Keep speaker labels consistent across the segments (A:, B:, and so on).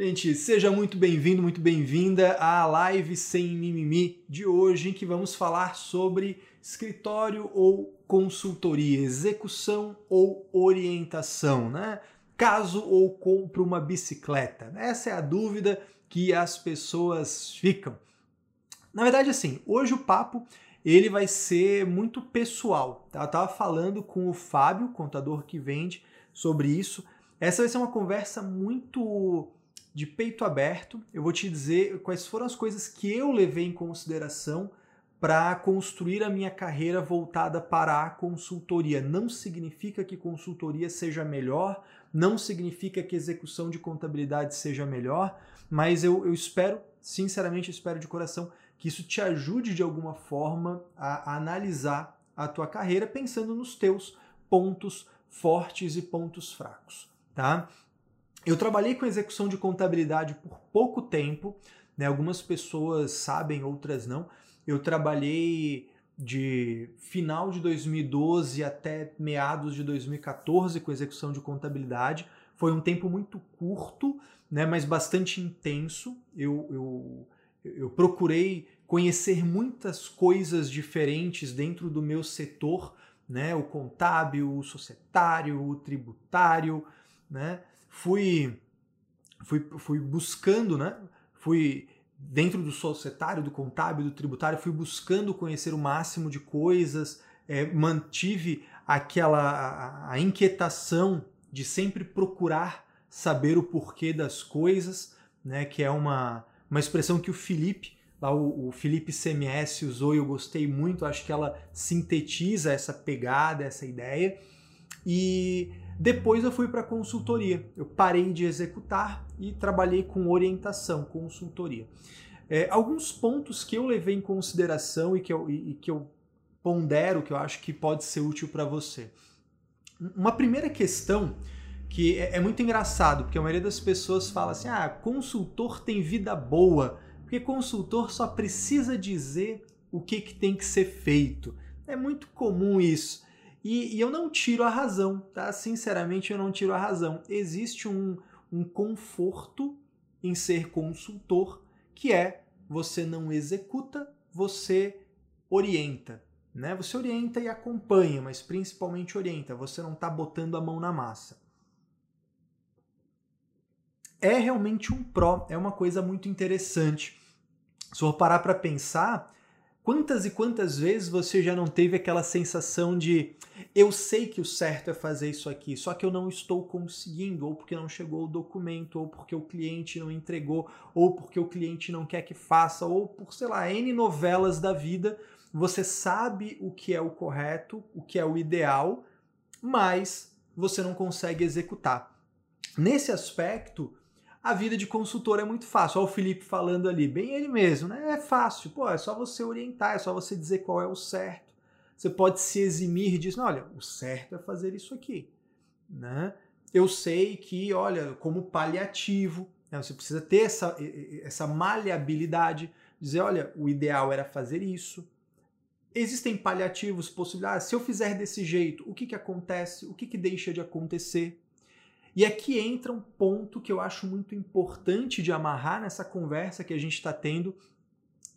A: Gente, seja muito bem-vindo, muito bem-vinda à live sem mimimi de hoje, em que vamos falar sobre escritório ou consultoria, execução ou orientação, né? Caso ou compro uma bicicleta. Essa é a dúvida que as pessoas ficam. Na verdade, assim, hoje o papo ele vai ser muito pessoal. Tá? Eu estava falando com o Fábio, contador que vende, sobre isso. Essa vai ser uma conversa muito de peito aberto. Eu vou te dizer quais foram as coisas que eu levei em consideração para construir a minha carreira voltada para a consultoria. Não significa que consultoria seja melhor, não significa que execução de contabilidade seja melhor, mas eu, eu espero, sinceramente, espero de coração, que isso te ajude de alguma forma a, a analisar a tua carreira pensando nos teus pontos fortes e pontos fracos, tá? Eu trabalhei com execução de contabilidade por pouco tempo, né? Algumas pessoas sabem, outras não. Eu trabalhei de final de 2012 até meados de 2014 com execução de contabilidade. Foi um tempo muito curto, né, mas bastante intenso. Eu, eu, eu procurei conhecer muitas coisas diferentes dentro do meu setor, né, o contábil, o societário, o tributário, né, fui, fui, fui buscando, né? Fui dentro do societário, do contábil, do tributário, fui buscando conhecer o máximo de coisas, é, mantive aquela a, a inquietação de sempre procurar saber o porquê das coisas, né? Que é uma, uma expressão que o Felipe lá o, o, Felipe CMS usou e eu gostei muito, acho que ela sintetiza essa pegada, essa ideia. E depois eu fui para consultoria. Eu parei de executar e trabalhei com orientação, consultoria. É, alguns pontos que eu levei em consideração e que eu, e, que eu pondero, que eu acho que pode ser útil para você. Uma primeira questão que é, é, muito engraçado, porque a maioria das pessoas fala assim: ah, consultor tem vida boa, porque consultor só precisa dizer o que, que tem que ser feito. É muito comum isso. E, e, eu não tiro a razão, tá? Sinceramente, eu não tiro a razão. Existe um, um conforto em ser consultor, que é você não executa, você orienta. Né? Você orienta e acompanha, mas principalmente orienta. Você não está botando a mão na massa. É realmente um pró, é uma coisa muito interessante. Se for parar para pensar, Quantas e quantas vezes você já não teve aquela sensação de eu sei que o certo é fazer isso aqui, só que eu não estou conseguindo, ou porque não chegou o documento, ou porque o cliente não entregou, ou porque o cliente não quer que faça, ou por, sei lá, N novelas da vida, você sabe o que é o correto, o que é o ideal, mas você não consegue executar. Nesse aspecto, a vida de consultor é muito fácil. Olha o Felipe falando ali, bem ele mesmo, né? É fácil, pô, é só você orientar, é só você dizer qual é o certo. Você pode se eximir disso, olha, o certo é fazer isso aqui, né? Eu sei que, olha, como paliativo, né? você precisa ter essa, essa maleabilidade, dizer, olha, o ideal era fazer isso. Existem paliativos, possibilidades. Se eu fizer desse jeito, o que, que acontece? O que, que deixa de acontecer? E aqui entra um ponto que eu acho muito importante de amarrar nessa conversa que a gente está tendo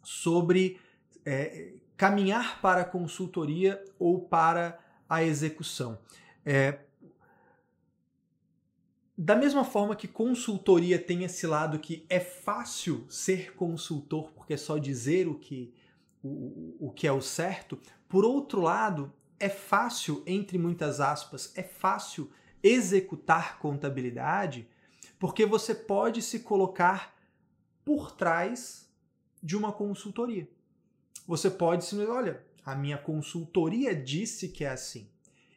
A: sobre é, caminhar para a consultoria ou para a execução. É, da mesma forma que consultoria tem esse lado que é fácil ser consultor porque é só dizer o que, o, o que é o certo, por outro lado, é fácil, entre muitas aspas, é fácil executar contabilidade, porque você pode se colocar por trás de uma consultoria. Você pode se olha, a minha consultoria disse que é assim.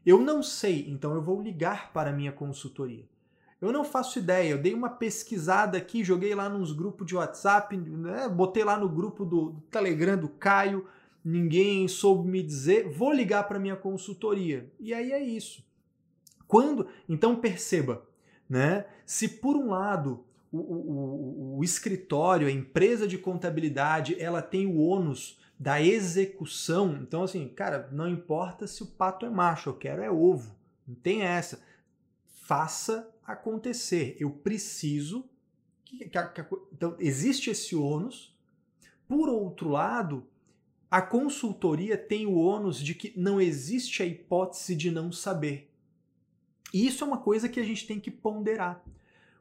A: Eu não sei, então eu vou ligar para a minha consultoria. Eu não faço ideia, eu dei uma pesquisada aqui, joguei lá nos grupos de WhatsApp, né, botei lá no grupo do, do Telegram do Caio, ninguém soube me dizer, vou ligar para a minha consultoria. E aí é isso. Quando, então perceba, né? Se por um lado o, o, o, escritório, a empresa de contabilidade, ela tem o ônus da execução. Então, assim, cara, não importa se o pato é macho, eu quero é ovo. Não tem essa. Faça acontecer. Eu preciso que que, que, então, existe esse ônus. Por outro lado, a consultoria tem o ônus de que não existe a hipótese de não saber. E isso é uma coisa que a gente tem que ponderar.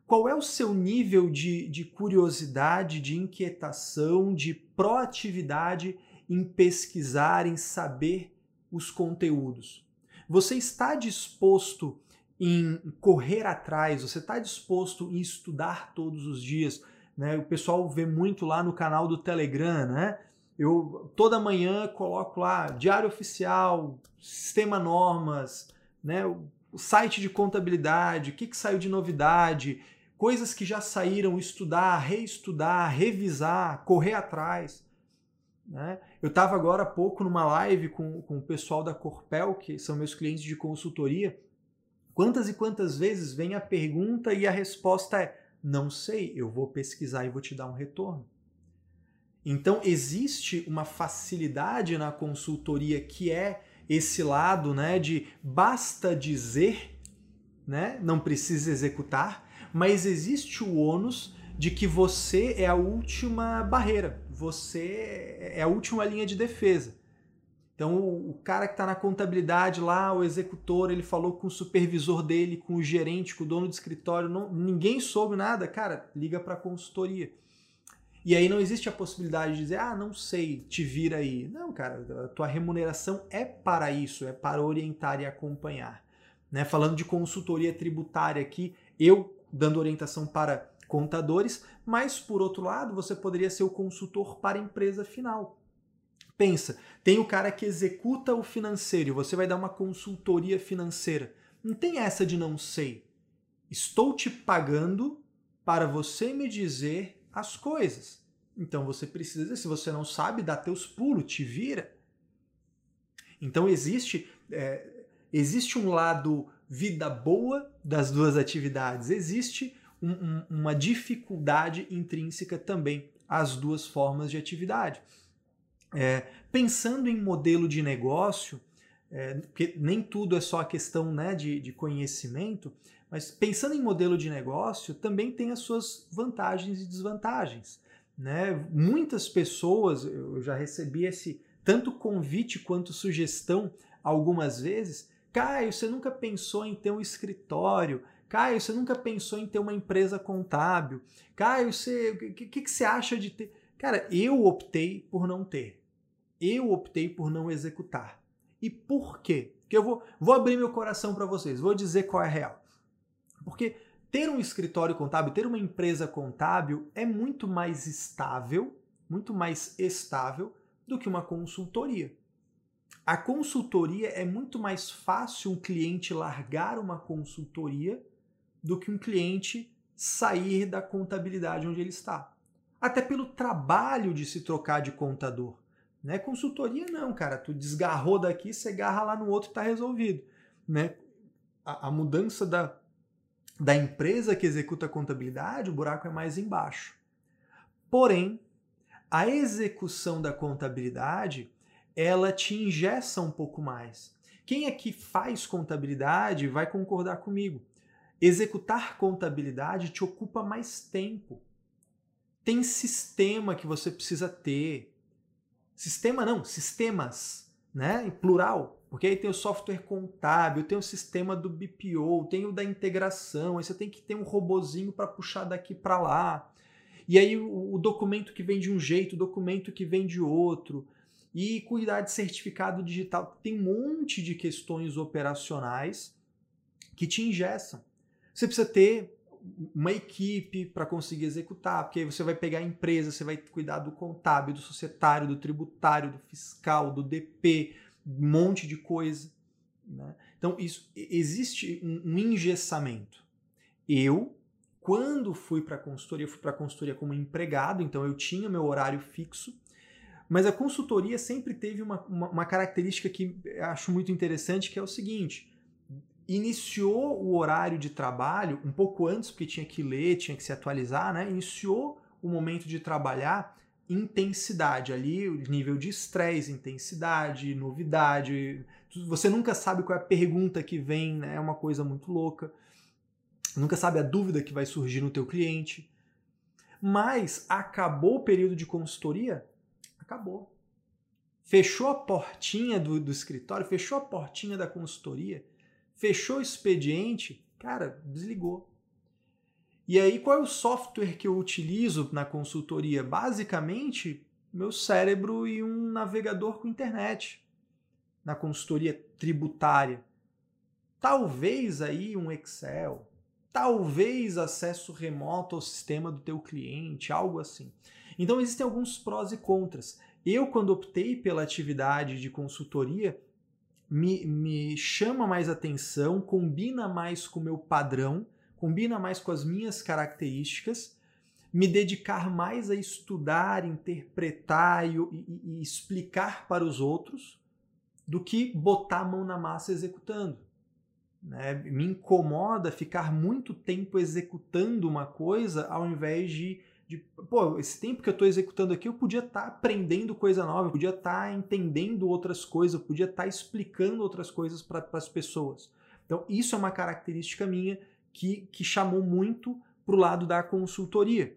A: Qual é o seu nível de, de curiosidade, de inquietação, de proatividade em pesquisar, em saber os conteúdos? Você está disposto em correr atrás, você está disposto em estudar todos os dias? Né? O pessoal vê muito lá no canal do Telegram, né? Eu toda manhã coloco lá diário oficial, sistema normas, né? O site de contabilidade, o que, que saiu de novidade, coisas que já saíram, estudar, reestudar, revisar, correr atrás. Né? Eu estava agora há pouco numa live com, com o pessoal da Corpel, que são meus clientes de consultoria. Quantas e quantas vezes vem a pergunta e a resposta é: não sei, eu vou pesquisar e vou te dar um retorno. Então existe uma facilidade na consultoria que é esse lado, né, de basta dizer, né, não precisa executar, mas existe o ônus de que você é a última barreira, você é a última linha de defesa. Então o, cara que está na contabilidade lá, o executor, ele falou com o supervisor dele, com o gerente, com o dono do escritório, não, ninguém soube nada, cara, liga para a consultoria. E aí não existe a possibilidade de dizer, ah, não sei, te vira aí. Não, cara, a tua remuneração é para isso, é para orientar e acompanhar. Né? Falando de consultoria tributária aqui, eu dando orientação para contadores, mas por outro lado, você poderia ser o consultor para a empresa final. Pensa, tem o cara que executa o financeiro, você vai dar uma consultoria financeira. Não tem essa de não sei. Estou te pagando para você me dizer as coisas. Então você precisa, se você não sabe, dá teus pulos, te vira. Então existe, é, existe um lado vida boa das duas atividades, existe um, um, uma dificuldade intrínseca também às duas formas de atividade. É, pensando em modelo de negócio, é, porque nem tudo é só a questão né, de, de conhecimento, mas pensando em modelo de negócio, também tem as suas vantagens e desvantagens. Né? Muitas pessoas, eu já recebi esse tanto convite quanto sugestão algumas vezes. Caio, você nunca pensou em ter um escritório? Caio, você nunca pensou em ter uma empresa contábil? Caio, você, o que, que, que você acha de ter? Cara, eu optei por não ter. Eu optei por não executar. E por quê? Porque eu vou, vou abrir meu coração para vocês, vou dizer qual é a real. Porque ter um escritório contábil, ter uma empresa contábil é muito mais estável, muito mais estável do que uma consultoria. A consultoria é muito mais fácil um cliente largar uma consultoria do que um cliente sair da contabilidade onde ele está. Até pelo trabalho de se trocar de contador. Né? Consultoria não, cara. Tu desgarrou daqui, você agarra lá no outro e está resolvido. Né? A, a mudança da, da empresa que executa a contabilidade, o buraco é mais embaixo. Porém, a execução da contabilidade, ela te ingessa um pouco mais. Quem aqui faz contabilidade vai concordar comigo. Executar contabilidade te ocupa mais tempo. Tem sistema que você precisa ter. Sistema não, sistemas, né? Em plural. Porque aí tem o software contábil, tem o sistema do BPO, tem o da integração, aí você tem que ter um robozinho para puxar daqui para lá. E aí o, o, documento que vem de um jeito, o documento que vem de outro. E cuidar de certificado digital. Tem um monte de questões operacionais que te ingessam. Você precisa ter uma equipe para conseguir executar, porque aí você vai pegar a empresa, você vai cuidar do contábil, do societário, do tributário, do fiscal, do DP, um monte de coisa. Né? Então, isso existe um, um engessamento. Eu, quando fui para a consultoria, fui para a consultoria como empregado, então eu tinha meu horário fixo, mas a consultoria sempre teve uma, uma, uma característica que acho muito interessante, que é o seguinte: iniciou o horário de trabalho um pouco antes, porque tinha que ler, tinha que se atualizar, né? Iniciou o momento de trabalhar intensidade ali, o nível de estresse, intensidade, novidade. Você nunca sabe qual é a pergunta que vem, né? é uma coisa muito louca. Nunca sabe a dúvida que vai surgir no teu cliente. Mas acabou o período de consultoria? Acabou. Fechou a portinha do, do escritório, fechou a portinha da consultoria, fechou o expediente, cara, desligou. E aí, qual é o software que eu utilizo na consultoria? Basicamente, meu cérebro e um navegador com internet na consultoria tributária. Talvez aí um Excel, talvez acesso remoto ao sistema do teu cliente, algo assim. Então existem alguns prós e contras. Eu, quando optei pela atividade de consultoria, me, me chama mais atenção, combina mais com o meu padrão, combina mais com as minhas características, me dedicar mais a estudar, interpretar e, e, e explicar para os outros do que botar a mão na massa executando. Né? Me incomoda ficar muito tempo executando uma coisa ao invés de, de pô, esse tempo que eu estou executando aqui eu podia estar tá aprendendo coisa nova, eu podia estar tá entendendo outras coisas, eu podia estar tá explicando outras coisas para as pessoas. Então, isso é uma característica minha que, que chamou muito para o lado da consultoria.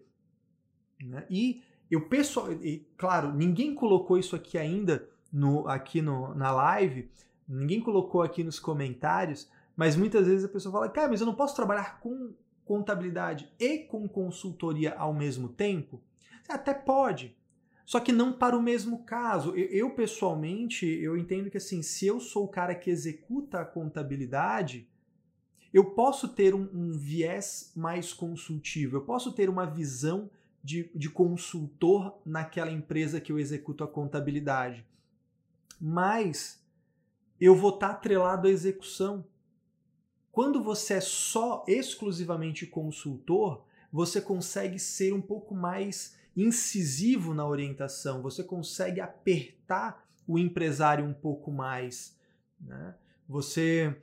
A: Né? E eu pessoal, e, claro, ninguém colocou isso aqui ainda no, aqui no, na live, ninguém colocou aqui nos comentários, mas muitas vezes a pessoa fala, cara, mas eu não posso trabalhar com contabilidade e com consultoria ao mesmo tempo? Até pode, só que não para o mesmo caso. Eu, eu, pessoalmente, eu entendo que assim, se eu sou o cara que executa a contabilidade, eu posso ter um, um viés mais consultivo, eu posso ter uma visão de, de consultor naquela empresa que eu executo a contabilidade. Mas eu vou estar atrelado à execução. Quando você é só exclusivamente consultor, você consegue ser um pouco mais incisivo na orientação, você consegue apertar o empresário um pouco mais. Né? Você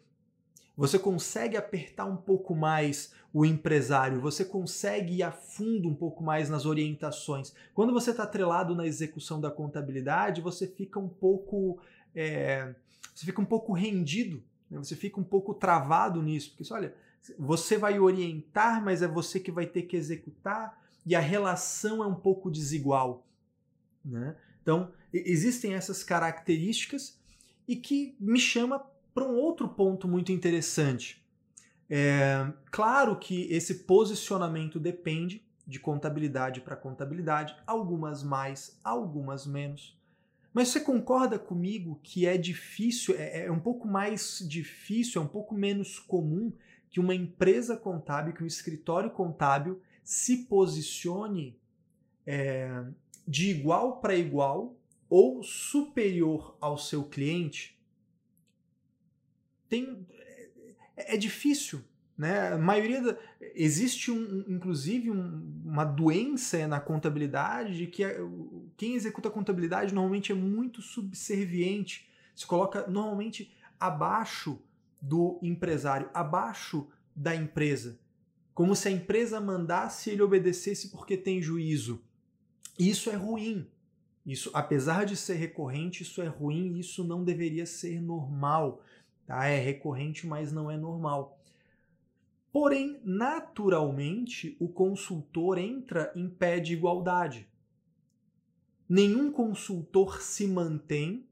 A: você consegue apertar um pouco mais o empresário, você consegue ir a fundo um pouco mais nas orientações. Quando você está atrelado na execução da contabilidade, você fica um pouco. É, você fica um pouco rendido, né? você fica um pouco travado nisso, porque olha, você vai orientar, mas é você que vai ter que executar, e a relação é um pouco desigual. Né? Então, existem essas características e que me chama para um outro ponto muito interessante. É, claro que esse posicionamento depende de contabilidade para contabilidade, algumas mais, algumas menos. Mas você concorda comigo que é difícil, é, é, um pouco mais difícil, é um pouco menos comum que uma empresa contábil, que um escritório contábil se posicione é, de igual para igual ou superior ao seu cliente? Tem é, é difícil, né? A maioria da, existe um, inclusive um, uma doença na contabilidade de que quem executa a contabilidade normalmente é muito subserviente, se coloca normalmente abaixo do empresário, abaixo da empresa, como se a empresa mandasse ele obedecesse porque tem juízo. Isso é ruim. Isso, apesar de ser recorrente, isso é ruim, isso não deveria ser normal. Tá? É recorrente, mas não é normal. Porém, naturalmente, o consultor entra em pé de igualdade. Nenhum consultor se mantém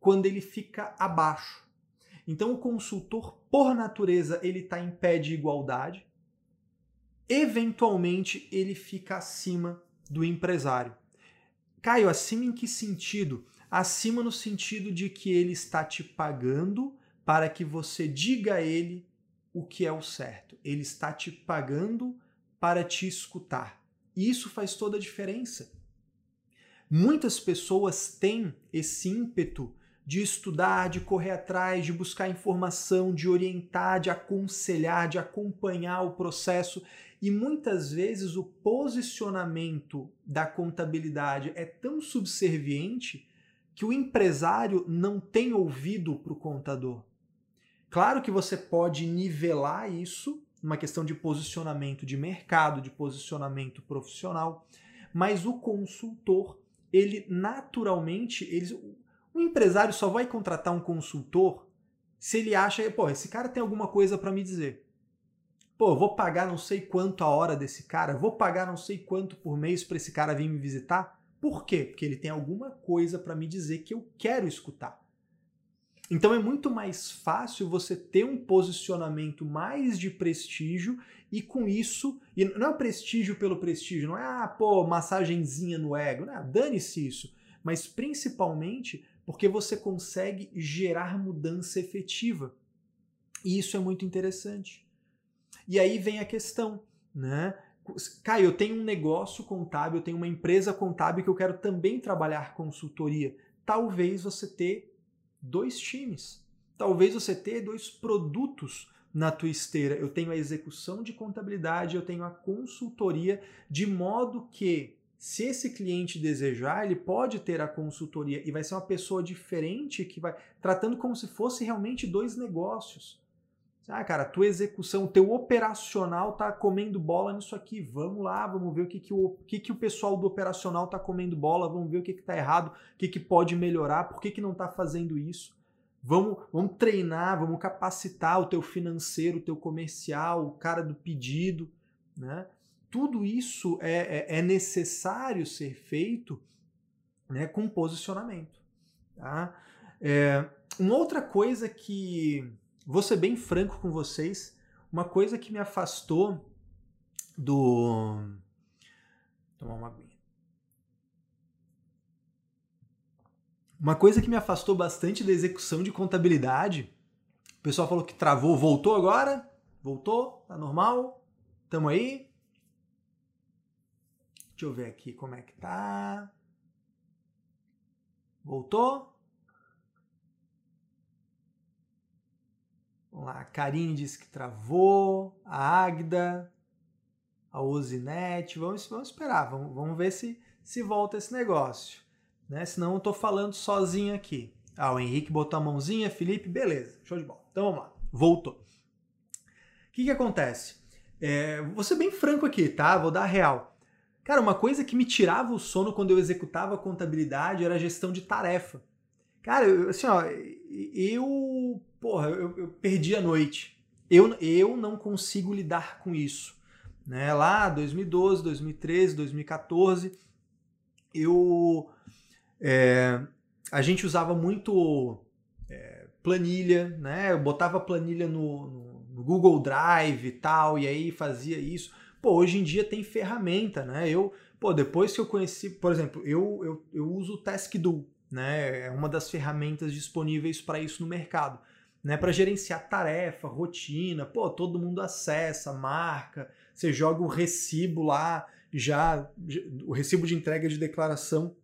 A: quando ele fica abaixo. Então, o consultor, por natureza, ele está em pé de igualdade. Eventualmente, ele fica acima do empresário. Caio, acima em que sentido? Acima no sentido de que ele está te pagando para que você diga a ele o que é o certo. Ele está te pagando para te escutar. E isso faz toda a diferença. Muitas pessoas têm esse ímpeto de estudar, de correr atrás, de buscar informação, de orientar, de aconselhar, de acompanhar o processo. E muitas vezes o posicionamento da contabilidade é tão subserviente que o empresário não tem ouvido para o contador. Claro que você pode nivelar isso, uma questão de posicionamento de mercado, de posicionamento profissional, mas o consultor, ele naturalmente, ele, o empresário só vai contratar um consultor se ele acha, pô, esse cara tem alguma coisa para me dizer. Pô, vou pagar não sei quanto a hora desse cara, vou pagar não sei quanto por mês para esse cara vir me visitar. Por quê? Porque ele tem alguma coisa para me dizer que eu quero escutar. Então é muito mais fácil você ter um posicionamento mais de prestígio e com isso, e não é prestígio pelo prestígio, não é, ah, pô, massagenzinha no ego, não, dane-se isso, mas principalmente porque você consegue gerar mudança efetiva. E isso é muito interessante. E aí vem a questão, né? Caio, eu tenho um negócio contábil, eu tenho uma empresa contábil que eu quero também trabalhar consultoria. Talvez você ter dois times. Talvez você ter dois produtos na tua esteira. Eu tenho a execução de contabilidade, eu tenho a consultoria, de modo que se esse cliente desejar, ele pode ter a consultoria e vai ser uma pessoa diferente que vai tratando como se fosse realmente dois negócios. Ah, cara, tua execução, teu operacional tá comendo bola nisso aqui. Vamos lá, vamos ver o que, que, o, que, que o pessoal do operacional tá comendo bola, vamos ver o que, que tá errado, o que, que pode melhorar, por que, que não tá fazendo isso. Vamos, vamos treinar, vamos capacitar o teu financeiro, o teu comercial, o cara do pedido. Né? Tudo isso é, é, é necessário ser feito né, com posicionamento. Tá? É, uma outra coisa que Vou ser bem franco com vocês. Uma coisa que me afastou do. Tomar uma aguinha. Uma coisa que me afastou bastante da execução de contabilidade. O pessoal falou que travou, voltou agora? Voltou? Tá normal? Tamo aí? Deixa eu ver aqui como é que tá. Voltou? Vamos lá, a Karine disse que travou, a Agda, a Ozinete, vamos, vamos esperar, vamos, vamos ver se, se volta esse negócio. Né? Senão eu estou falando sozinho aqui. Ah, o Henrique botou a mãozinha, Felipe, beleza, show de bola. Então vamos lá, voltou. O que, que acontece? É, vou ser bem franco aqui, tá? Vou dar real. Cara, uma coisa que me tirava o sono quando eu executava a contabilidade era a gestão de tarefa. Cara, assim, ó, eu, porra, eu, eu, perdi a noite. Eu, eu não consigo lidar com isso. Né? Lá, 2012, 2013, 2014, eu, é, a gente usava muito é, planilha, né? Eu botava planilha no, no, no, Google Drive e tal, e aí fazia isso. Pô, hoje em dia tem ferramenta, né? Eu, pô, depois que eu conheci, por exemplo, eu, eu, eu uso o TaskDo, né? É uma das ferramentas disponíveis para isso no mercado. Né, para gerenciar tarefa, rotina, pô, todo mundo acessa, marca, você joga o recibo lá, já o recibo de entrega de declaração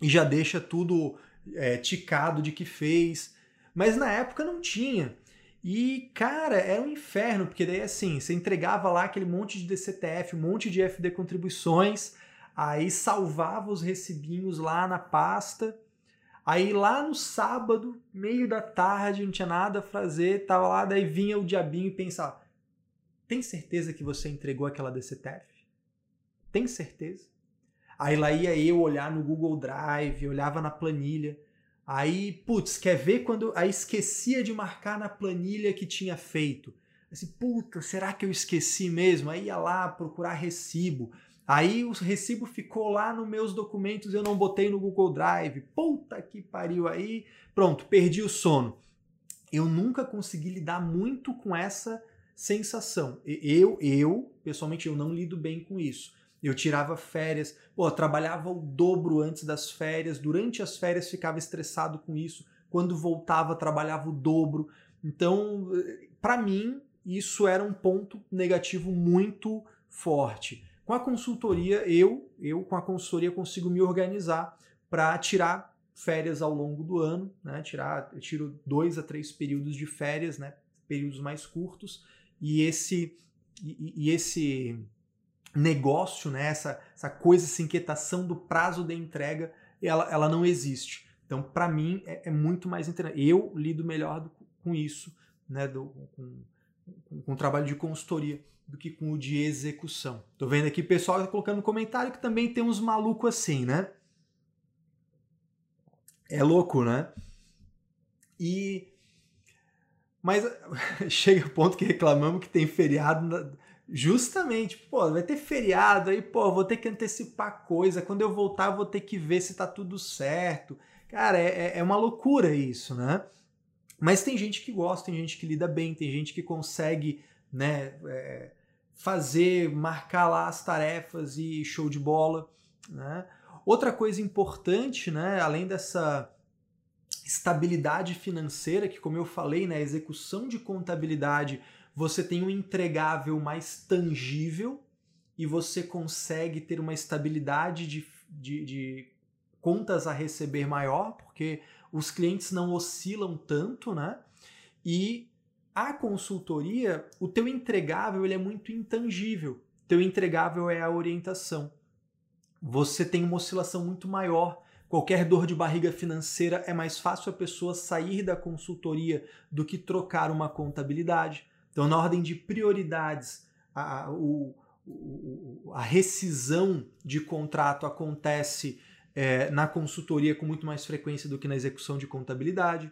A: e já deixa tudo é, ticado de que fez. Mas na época não tinha. E, cara, era um inferno, porque daí assim, você entregava lá aquele monte de DCTF, um monte de FD contribuições, aí salvava os recibinhos lá na pasta Aí lá no sábado, meio da tarde, não tinha nada a fazer, tava lá, daí vinha o diabinho e pensava: tem certeza que você entregou aquela DCTF? Tem certeza? Aí lá ia eu olhar no Google Drive, olhava na planilha. Aí, putz, quer ver quando. Aí esquecia de marcar na planilha que tinha feito. Assim, puta, será que eu esqueci mesmo? Aí ia lá procurar recibo. Aí o recibo ficou lá nos meus documentos, eu não botei no Google Drive. Puta que pariu aí. Pronto, perdi o sono. Eu nunca consegui lidar muito com essa sensação. Eu, eu, pessoalmente, eu não lido bem com isso. Eu tirava férias, pô, trabalhava o dobro antes das férias, durante as férias ficava estressado com isso, quando voltava trabalhava o dobro. Então, para mim, isso era um ponto negativo muito forte. Com a consultoria, eu, eu com a consultoria consigo me organizar para tirar férias ao longo do ano, né? Tirar, eu tiro dois a três períodos de férias, né? Períodos mais curtos e esse e, e esse negócio, né? Essa, essa coisa, essa inquietação do prazo da entrega, ela, ela não existe. Então, para mim, é, é, muito mais interessante. Eu lido melhor do, com isso, né? Do, com, com, com o trabalho de consultoria do que com o de execução. Tô vendo aqui o pessoal tá colocando no comentário que também tem uns malucos assim, né? É louco, né? E Mas chega o ponto que reclamamos que tem feriado justamente, pô, vai ter feriado aí, pô, vou ter que antecipar coisa. Quando eu voltar, vou ter que ver se tá tudo certo. Cara, é, é, é uma loucura isso, né? Mas tem gente que gosta, tem gente que lida bem, tem gente que consegue, né, é, fazer, marcar lá as tarefas e show de bola, né? Outra coisa importante, né, além dessa estabilidade financeira, que como eu falei, na né, execução de contabilidade, você tem um entregável mais tangível e você consegue ter uma estabilidade de, de, de contas a receber maior, porque os clientes não oscilam tanto, né? E a consultoria, o teu entregável ele é muito intangível. Teu entregável é a orientação. Você tem uma oscilação muito maior. Qualquer dor de barriga financeira é mais fácil a pessoa sair da consultoria do que trocar uma contabilidade. Então, na ordem de prioridades, a, o, a rescisão de contrato acontece é, na consultoria com muito mais frequência do que na execução de contabilidade.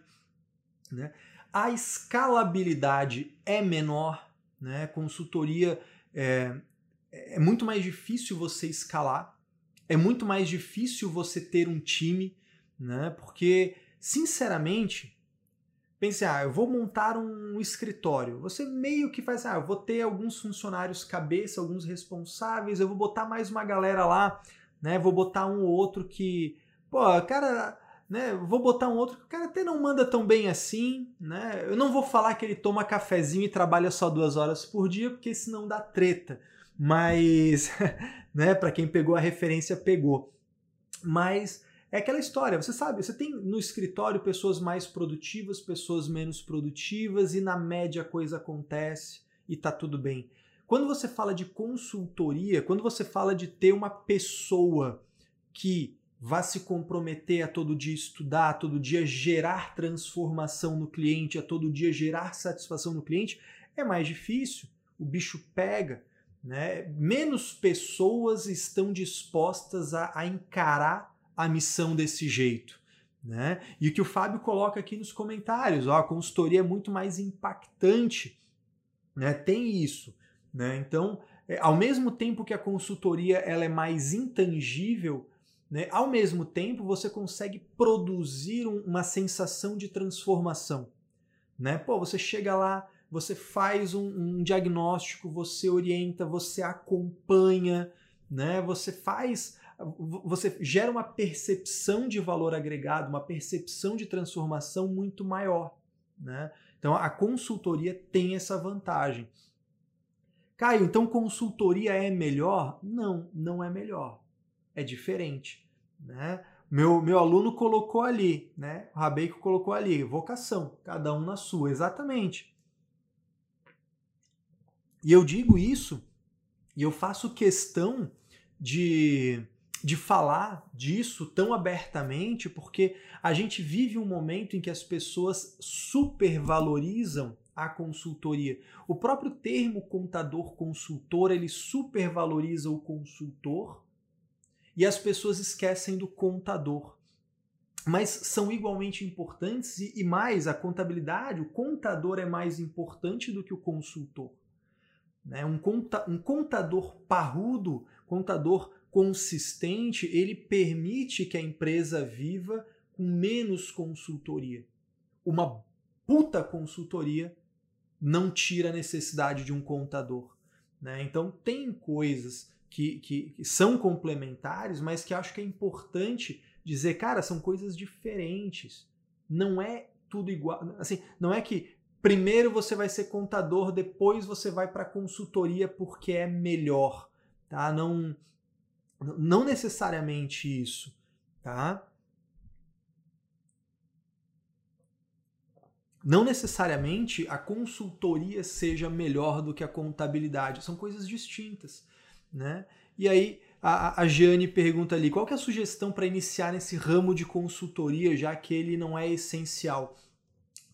A: Né? A escalabilidade é menor, né? consultoria é, é muito mais difícil você escalar, é muito mais difícil você ter um time, né? porque, sinceramente, pense, ah, eu vou montar um escritório. Você meio que faz, ah, eu vou ter alguns funcionários cabeça, alguns responsáveis, eu vou botar mais uma galera lá né? Vou botar um ou outro que, pô, cara, né? Vou botar um outro que o cara até não manda tão bem assim, né? Eu não vou falar que ele toma cafezinho e trabalha só duas horas por dia, porque senão dá treta. Mas, né? Para quem pegou a referência, pegou. Mas é aquela história, você sabe, você tem no escritório pessoas mais produtivas, pessoas menos produtivas e na média a coisa acontece e tá tudo bem. Quando você fala de consultoria, quando você fala de ter uma pessoa que vá se comprometer a todo dia estudar, a todo dia gerar transformação no cliente, a todo dia gerar satisfação no cliente, é mais difícil. O bicho pega. Né? Menos pessoas estão dispostas a, a encarar a missão desse jeito. Né? E o que o Fábio coloca aqui nos comentários, ó, a consultoria é muito mais impactante. Né? Tem isso. Né? Então, é, ao mesmo tempo que a consultoria ela é mais intangível, né, ao mesmo tempo você consegue produzir um, uma sensação de transformação. Né? Pô, você chega lá, você faz um, um diagnóstico, você orienta, você acompanha, né? você faz você gera uma percepção de valor agregado, uma percepção de transformação muito maior. Né? Então a consultoria tem essa vantagem. Caio, então consultoria é melhor? Não, não é melhor. É diferente. Né? Meu, meu aluno colocou ali, né? O Rabeiko colocou ali, vocação, cada um na sua, exatamente. E eu digo isso, e eu faço questão de, de falar disso tão abertamente, porque a gente vive um momento em que as pessoas supervalorizam a consultoria. O próprio termo contador-consultor, ele supervaloriza o consultor e as pessoas esquecem do contador. Mas são igualmente importantes e, e mais, a contabilidade, o contador é mais importante do que o consultor. Né? Um, conta, um contador parrudo, contador consistente, ele permite que a empresa viva com menos consultoria. Uma puta consultoria não tira a necessidade de um contador. Né? Então, tem coisas que, que, que são complementares, mas que acho que é importante dizer, cara, são coisas diferentes. Não é tudo igual. Assim, não é que primeiro você vai ser contador, depois você vai para consultoria porque é melhor, tá? Não, não necessariamente isso, tá? não necessariamente a consultoria seja melhor do que a contabilidade, são coisas distintas, né? E aí a, a pergunta ali, qual que é a sugestão para iniciar nesse ramo de consultoria, já que ele não é essencial?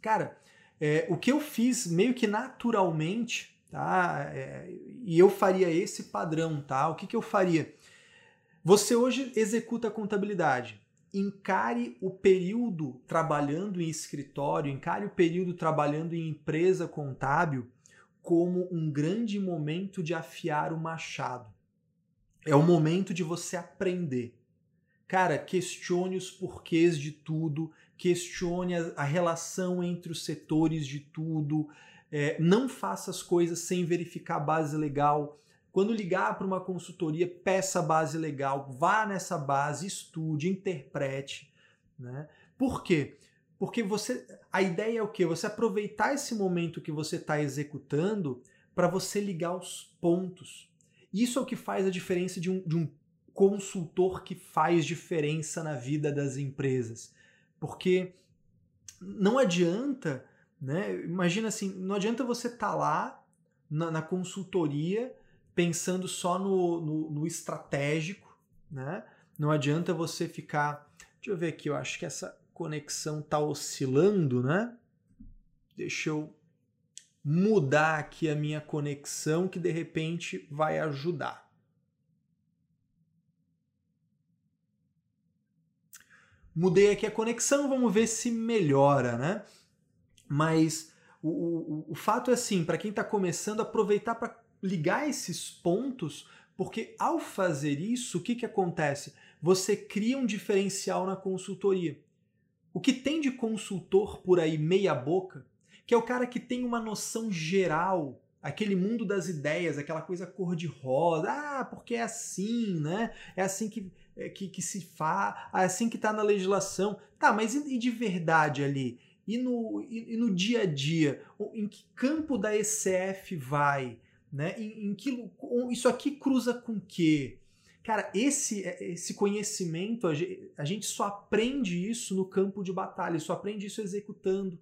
A: Cara, é, o que eu fiz meio que naturalmente, tá? É, e eu faria esse padrão, tá? O que, que eu faria? Você hoje executa a contabilidade. encare o período trabalhando em escritório, encare o período trabalhando em empresa contábil como um grande momento de afiar o machado. É o momento de você aprender. Cara, questione os porquês de tudo, questione a, relação entre os setores de tudo, é, não faça as coisas sem verificar a base legal. Quando ligar para uma consultoria, peça a base legal, vá nessa base, estude, interprete. Né? Por quê? Porque você. A ideia é o quê? Você aproveitar esse momento que você está executando para você ligar os pontos. Isso é o que faz a diferença de um, de um consultor que faz diferença na vida das empresas. Porque não adianta, né? Imagina assim, não adianta você estar tá lá na, na, consultoria pensando só no, no, no, estratégico, né? Não adianta você ficar. Deixa eu ver aqui, eu acho que essa conexão tá oscilando, né? Deixa eu mudar aqui a minha conexão que de repente vai ajudar. Mudei aqui a conexão, vamos ver se melhora, né? Mas o, o, o fato é assim, para quem está começando, aproveitar para ligar esses pontos, porque ao fazer isso, o que, que acontece? Você cria um diferencial na consultoria. O que tem de consultor por aí meia boca, que é o cara que tem uma noção geral, aquele mundo das ideias, aquela coisa cor-de-rosa, ah, porque é assim, né? É assim que é, que, que se faz, é assim que está na legislação. Tá, mas e, e, de verdade ali? E no, e, e, no dia a dia? Em que campo da ECF vai? Né? Em, em que, isso aqui cruza com o quê? Cara, esse, é, esse conhecimento, a gente só aprende isso no campo de batalha, só aprende isso executando.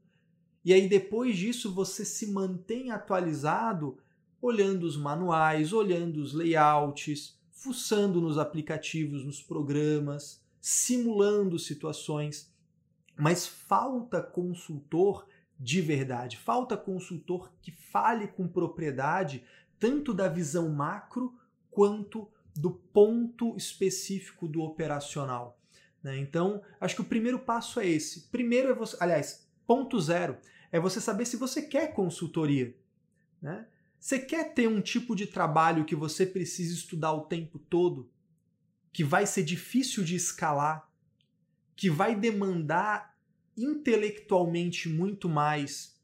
A: E aí depois disso você se mantém atualizado olhando os manuais, olhando os layouts, fuçando nos aplicativos, nos programas, simulando situações, mas falta consultor de verdade, falta consultor que fale com propriedade tanto da visão macro quanto do ponto específico do operacional. Né? Então, acho que o primeiro passo é esse. Primeiro é você, aliás, ponto zero é você saber se você quer consultoria. Né? Você quer ter um tipo de trabalho que você precisa estudar o tempo todo, que vai ser difícil de escalar, que vai demandar intelectualmente muito mais,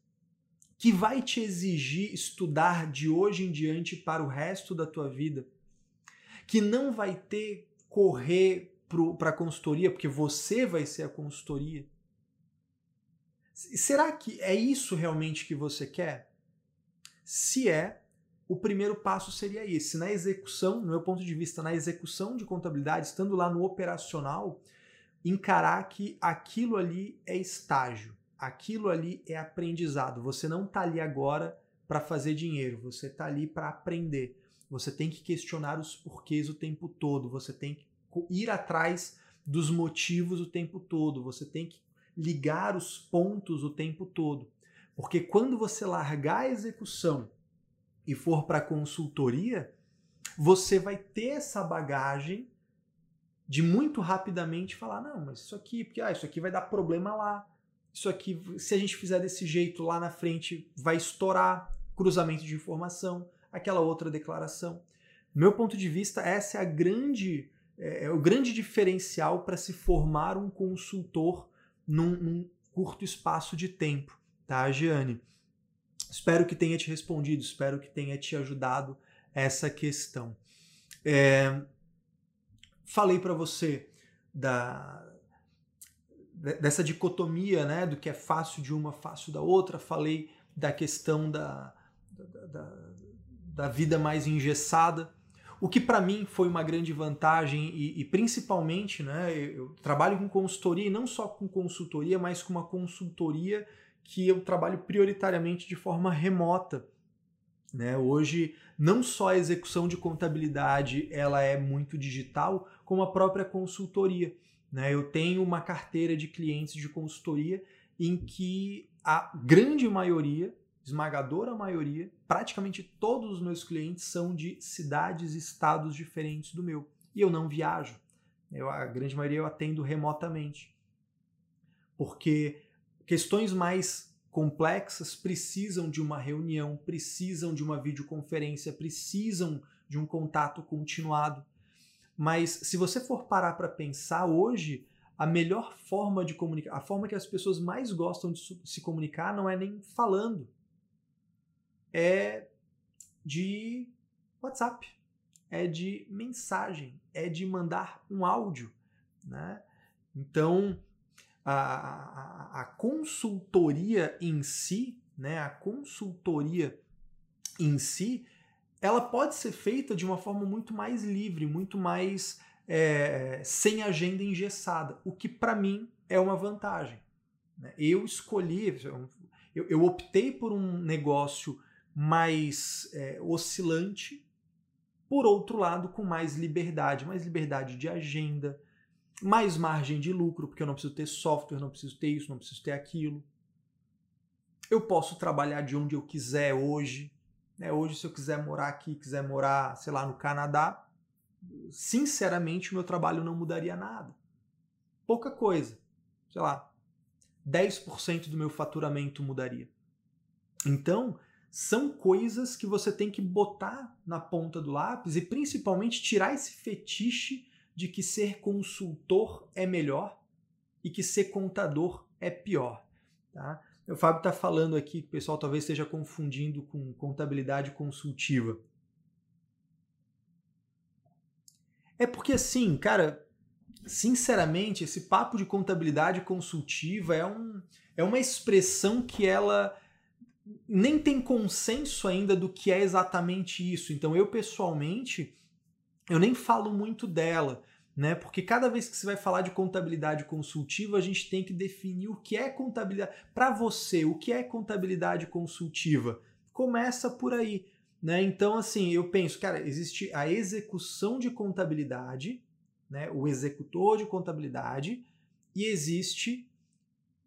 A: que vai te exigir estudar de hoje em diante para o resto da tua vida, que não vai ter correr para a consultoria, porque você vai ser a consultoria. Será que é isso realmente que você quer? Se é, o primeiro passo seria esse. Na execução, no meu ponto de vista, na execução de contabilidade, estando lá no operacional, encarar que aquilo ali é estágio, aquilo ali é aprendizado. Você não está ali agora para fazer dinheiro, você está ali para aprender. Você tem que questionar os porquês o tempo todo, você tem que ir atrás dos motivos o tempo todo, você tem que ligar os pontos o tempo todo. Porque quando você largar a execução e for para consultoria, você vai ter essa bagagem de muito rapidamente falar: não, mas isso aqui, porque ah, isso aqui vai dar problema lá. Isso aqui, se a gente fizer desse jeito lá na frente, vai estourar cruzamento de informação, aquela outra declaração. Meu ponto de vista, essa é a grande é, é o grande diferencial para se formar um consultor num, num curto espaço de tempo tá, Giane? Espero que tenha te respondido, espero que tenha te ajudado essa questão. É, falei para você da dessa dicotomia, né, do que é fácil de uma, fácil da outra. Falei da questão da, da, da, da vida mais engessada. O que para mim foi uma grande vantagem e, e, principalmente, né, eu trabalho com consultoria e não só com consultoria, mas com uma consultoria que eu trabalho prioritariamente de forma remota. Né? Hoje, não só a execução de contabilidade ela é muito digital, como a própria consultoria. Né? Eu tenho uma carteira de clientes de consultoria em que a grande maioria, esmagadora maioria, praticamente todos os meus clientes são de cidades e estados diferentes do meu. E eu não viajo. Eu, a grande maioria eu atendo remotamente. Porque questões mais complexas precisam de uma reunião, precisam de uma videoconferência, precisam de um contato continuado. Mas se você for parar para pensar hoje, a melhor forma de comunicar, a forma que as pessoas mais gostam de se comunicar não é nem falando, é de WhatsApp, é de mensagem, é de mandar um áudio, né? Então, a, a, a consultoria em si, né, a consultoria em si, ela pode ser feita de uma forma muito mais livre, muito mais é, sem agenda engessada, o que para mim é uma vantagem. Né? Eu escolhi, eu, eu, optei por um negócio mais é, oscilante, por outro lado, com mais liberdade, mais liberdade de agenda, mais margem de lucro, porque eu não preciso ter software, não preciso ter isso, não preciso ter aquilo. Eu posso trabalhar de onde eu quiser hoje. Né? Hoje, se eu quiser morar aqui, quiser morar, sei lá, no Canadá, sinceramente, o meu trabalho não mudaria nada. Pouca coisa. Sei lá, 10% do meu faturamento mudaria. Então, são coisas que você tem que botar na ponta do lápis e principalmente tirar esse fetiche de que ser consultor é melhor e que ser contador é pior. Tá? O Fábio está falando aqui que o pessoal talvez esteja confundindo com contabilidade consultiva. É porque assim, cara, sinceramente, esse papo de contabilidade consultiva é, um, é uma expressão que ela nem tem consenso ainda do que é exatamente isso. Então eu pessoalmente eu nem falo muito dela, né? Porque cada vez que você vai falar de contabilidade consultiva, a gente tem que definir o que é contabilidade para você, o que é contabilidade consultiva. Começa por aí, né? Então assim, eu penso, cara, existe a execução de contabilidade, né? O executor de contabilidade e existe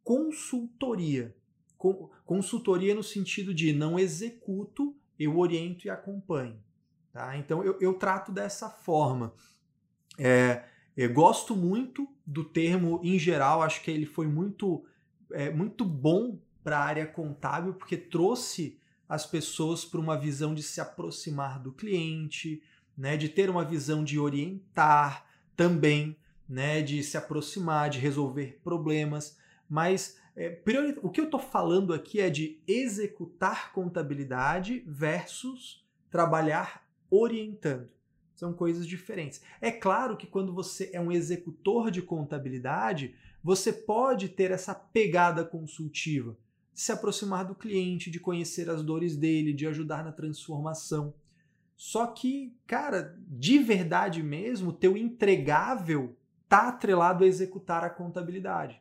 A: consultoria. Consultoria no sentido de não executo, eu oriento e acompanho. Tá? Então eu, eu trato dessa forma. É, eu gosto muito do termo em geral, acho que ele foi muito, é, muito bom para a área contábil, porque trouxe as pessoas para uma visão de se aproximar do cliente, né, de ter uma visão de orientar também, né, de se aproximar, de resolver problemas. Mas é, o que eu estou falando aqui é de executar contabilidade versus trabalhar orientando. São coisas diferentes. É claro que quando você é um executor de contabilidade, você pode ter essa pegada consultiva, de se aproximar do cliente, de conhecer as dores dele, de ajudar na transformação. Só que, cara, de verdade mesmo, teu entregável tá atrelado a executar a contabilidade.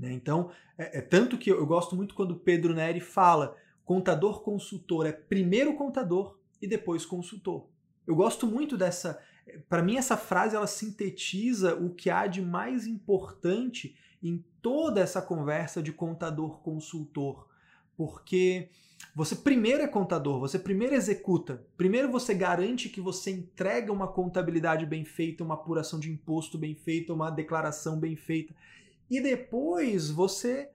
A: Né? Então, é, é, tanto que eu gosto muito quando Pedro Neri fala contador consultor é primeiro contador e depois consultor. Eu gosto muito dessa. Para mim, essa frase ela sintetiza o que há de mais importante em toda essa conversa de contador-consultor. Porque você primeiro é contador, você primeiro executa, primeiro você garante que você entrega uma contabilidade bem feita, uma apuração de imposto bem feita, uma declaração bem feita. E depois você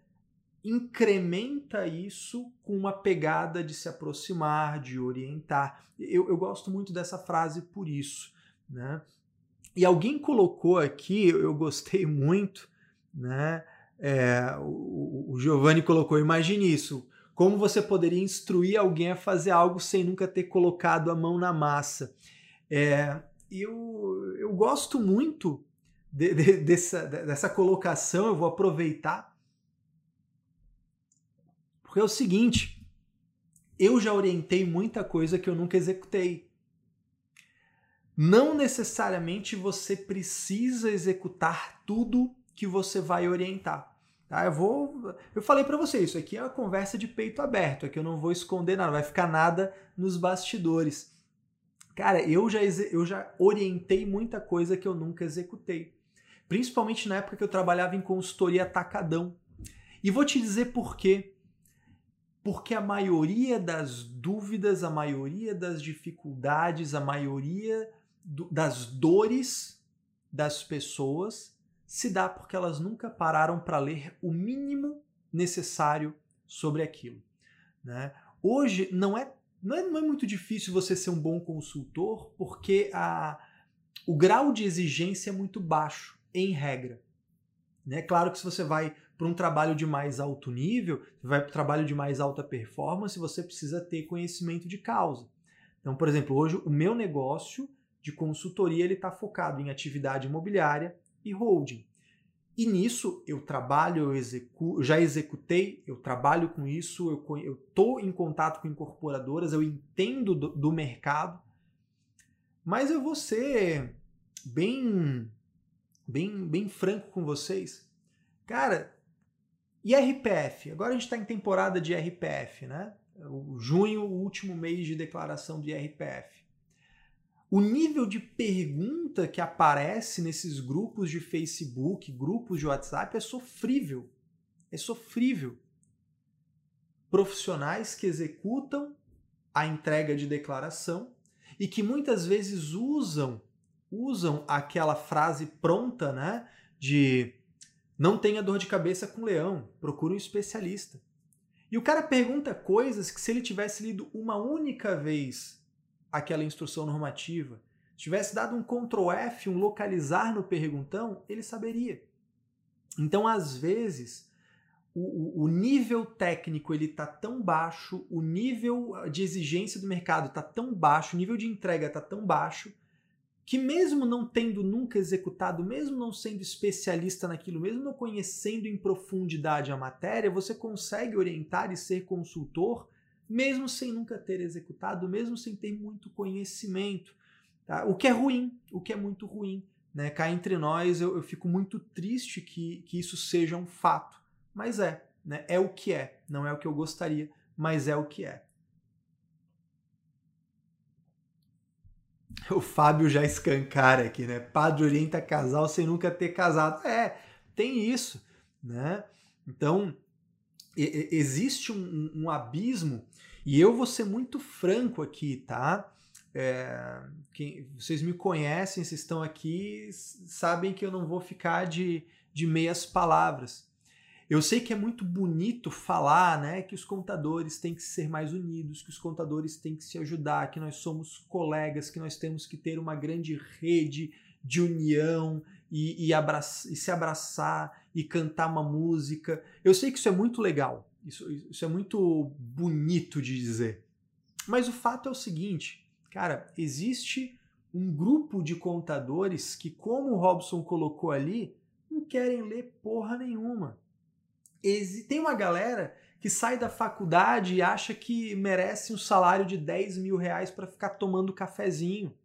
A: incrementa isso com uma pegada de se aproximar, de orientar. Eu, eu gosto muito dessa frase por isso. Né? E alguém colocou aqui, eu gostei muito, né? É, o, o Giovanni colocou, imagine isso, como você poderia instruir alguém a fazer algo sem nunca ter colocado a mão na massa. É, eu, eu gosto muito de, de, dessa, dessa colocação, eu vou aproveitar porque é o seguinte, eu já orientei muita coisa que eu nunca executei. Não necessariamente você precisa executar tudo que você vai orientar. Tá? Eu vou, eu falei para você isso aqui é uma conversa de peito aberto, aqui eu não vou esconder nada, não vai ficar nada nos bastidores. Cara, eu já eu já orientei muita coisa que eu nunca executei, principalmente na época que eu trabalhava em consultoria atacadão. E vou te dizer por quê porque a maioria das dúvidas, a maioria das dificuldades, a maioria do, das dores das pessoas se dá porque elas nunca pararam para ler o mínimo necessário sobre aquilo. Né? Hoje não é, não, é, não é muito difícil você ser um bom consultor porque a, o grau de exigência é muito baixo, em regra. Né? Claro que se você vai para um trabalho de mais alto nível, vai para um trabalho de mais alta performance, você precisa ter conhecimento de causa. Então, por exemplo, hoje o meu negócio de consultoria ele está focado em atividade imobiliária e holding. E nisso eu trabalho, eu executo, já executei, eu trabalho com isso, eu estou em contato com incorporadoras, eu entendo do, do mercado, mas eu vou ser bem, bem, bem franco com vocês. Cara, e RPF? Agora a gente está em temporada de RPF, né? O junho, o último mês de declaração de RPF. O nível de pergunta que aparece nesses grupos de Facebook, grupos de WhatsApp, é sofrível. É sofrível. Profissionais que executam a entrega de declaração e que muitas vezes usam usam aquela frase pronta, né, de não tenha dor de cabeça com leão, procure um especialista. E o cara pergunta coisas que se ele tivesse lido uma única vez aquela instrução normativa, tivesse dado um Ctrl F, um localizar no perguntão, ele saberia. Então, às vezes, o, o nível técnico ele está tão baixo, o nível de exigência do mercado está tão baixo, o nível de entrega está tão baixo, que mesmo não tendo nunca executado, mesmo não sendo especialista naquilo, mesmo não conhecendo em profundidade a matéria, você consegue orientar e ser consultor, mesmo sem nunca ter executado, mesmo sem ter muito conhecimento. Tá? O que é ruim, o que é muito ruim. Né? Cá entre nós, eu, eu fico muito triste que, que isso seja um fato. Mas é, né? é o que é. Não é o que eu gostaria, mas é o que é. O Fábio já escancara aqui, né? Padre orienta casal sem nunca ter casado. É, tem isso, né? Então, existe um, um, abismo, e eu vou ser muito franco aqui, tá? É, quem, vocês me conhecem, vocês estão aqui, sabem que eu não vou ficar de, de meias palavras. Eu sei que é muito bonito falar, né, que os contadores têm que ser mais unidos, que os contadores têm que se ajudar, que nós somos colegas, que nós temos que ter uma grande rede de união e, e, abraçar, e se abraçar e cantar uma música. Eu sei que isso é muito legal, isso, isso é muito bonito de dizer. Mas o fato é o seguinte, cara, existe um grupo de contadores que, como o Robson colocou ali, não querem ler porra nenhuma tem uma galera que sai da faculdade e acha que merece um salário de 10 mil reais para ficar tomando cafezinho.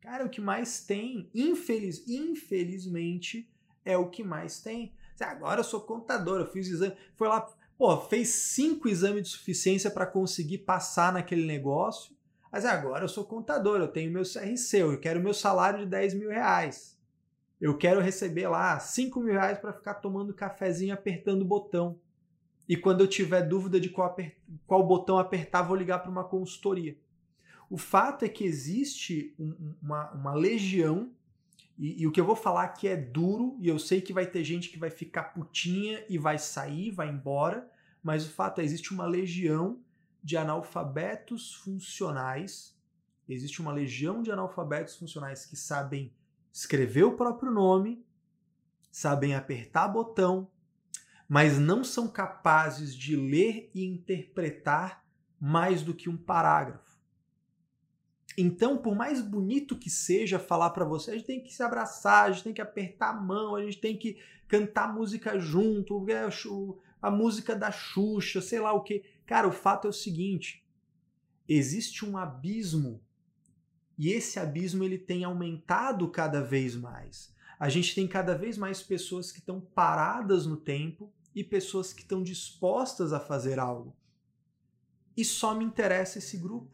A: Cara, o que mais tem, infeliz, infelizmente, é o que mais tem. Agora eu sou contador, eu fiz exame, foi lá, pô, fez cinco exames de suficiência para conseguir passar naquele negócio. Mas agora eu sou contador, eu tenho meu CRC, eu quero meu salário de 10 mil reais. Eu quero receber lá 5 mil reais para ficar tomando cafezinho apertando o botão. E quando eu tiver dúvida de qual, qual botão apertar, vou ligar para uma consultoria. O fato é que existe um, uma, uma, legião, e, e, o que eu vou falar aqui é duro, e eu sei que vai ter gente que vai ficar putinha e vai sair, vai embora, mas o fato é existe uma legião de analfabetos funcionais, existe uma legião de analfabetos funcionais que sabem escrever o próprio nome, sabem apertar botão, mas não são capazes de ler e interpretar mais do que um parágrafo. Então, por mais bonito que seja falar para você, a gente tem que se abraçar, a gente tem que apertar a mão, a gente tem que cantar música junto, é a música da Xuxa, sei lá o que. Cara, o fato é o seguinte: existe um abismo e esse abismo ele tem aumentado cada vez mais. A gente tem cada vez mais pessoas que estão paradas no tempo e pessoas que estão dispostas a fazer algo. E só me interessa esse grupo.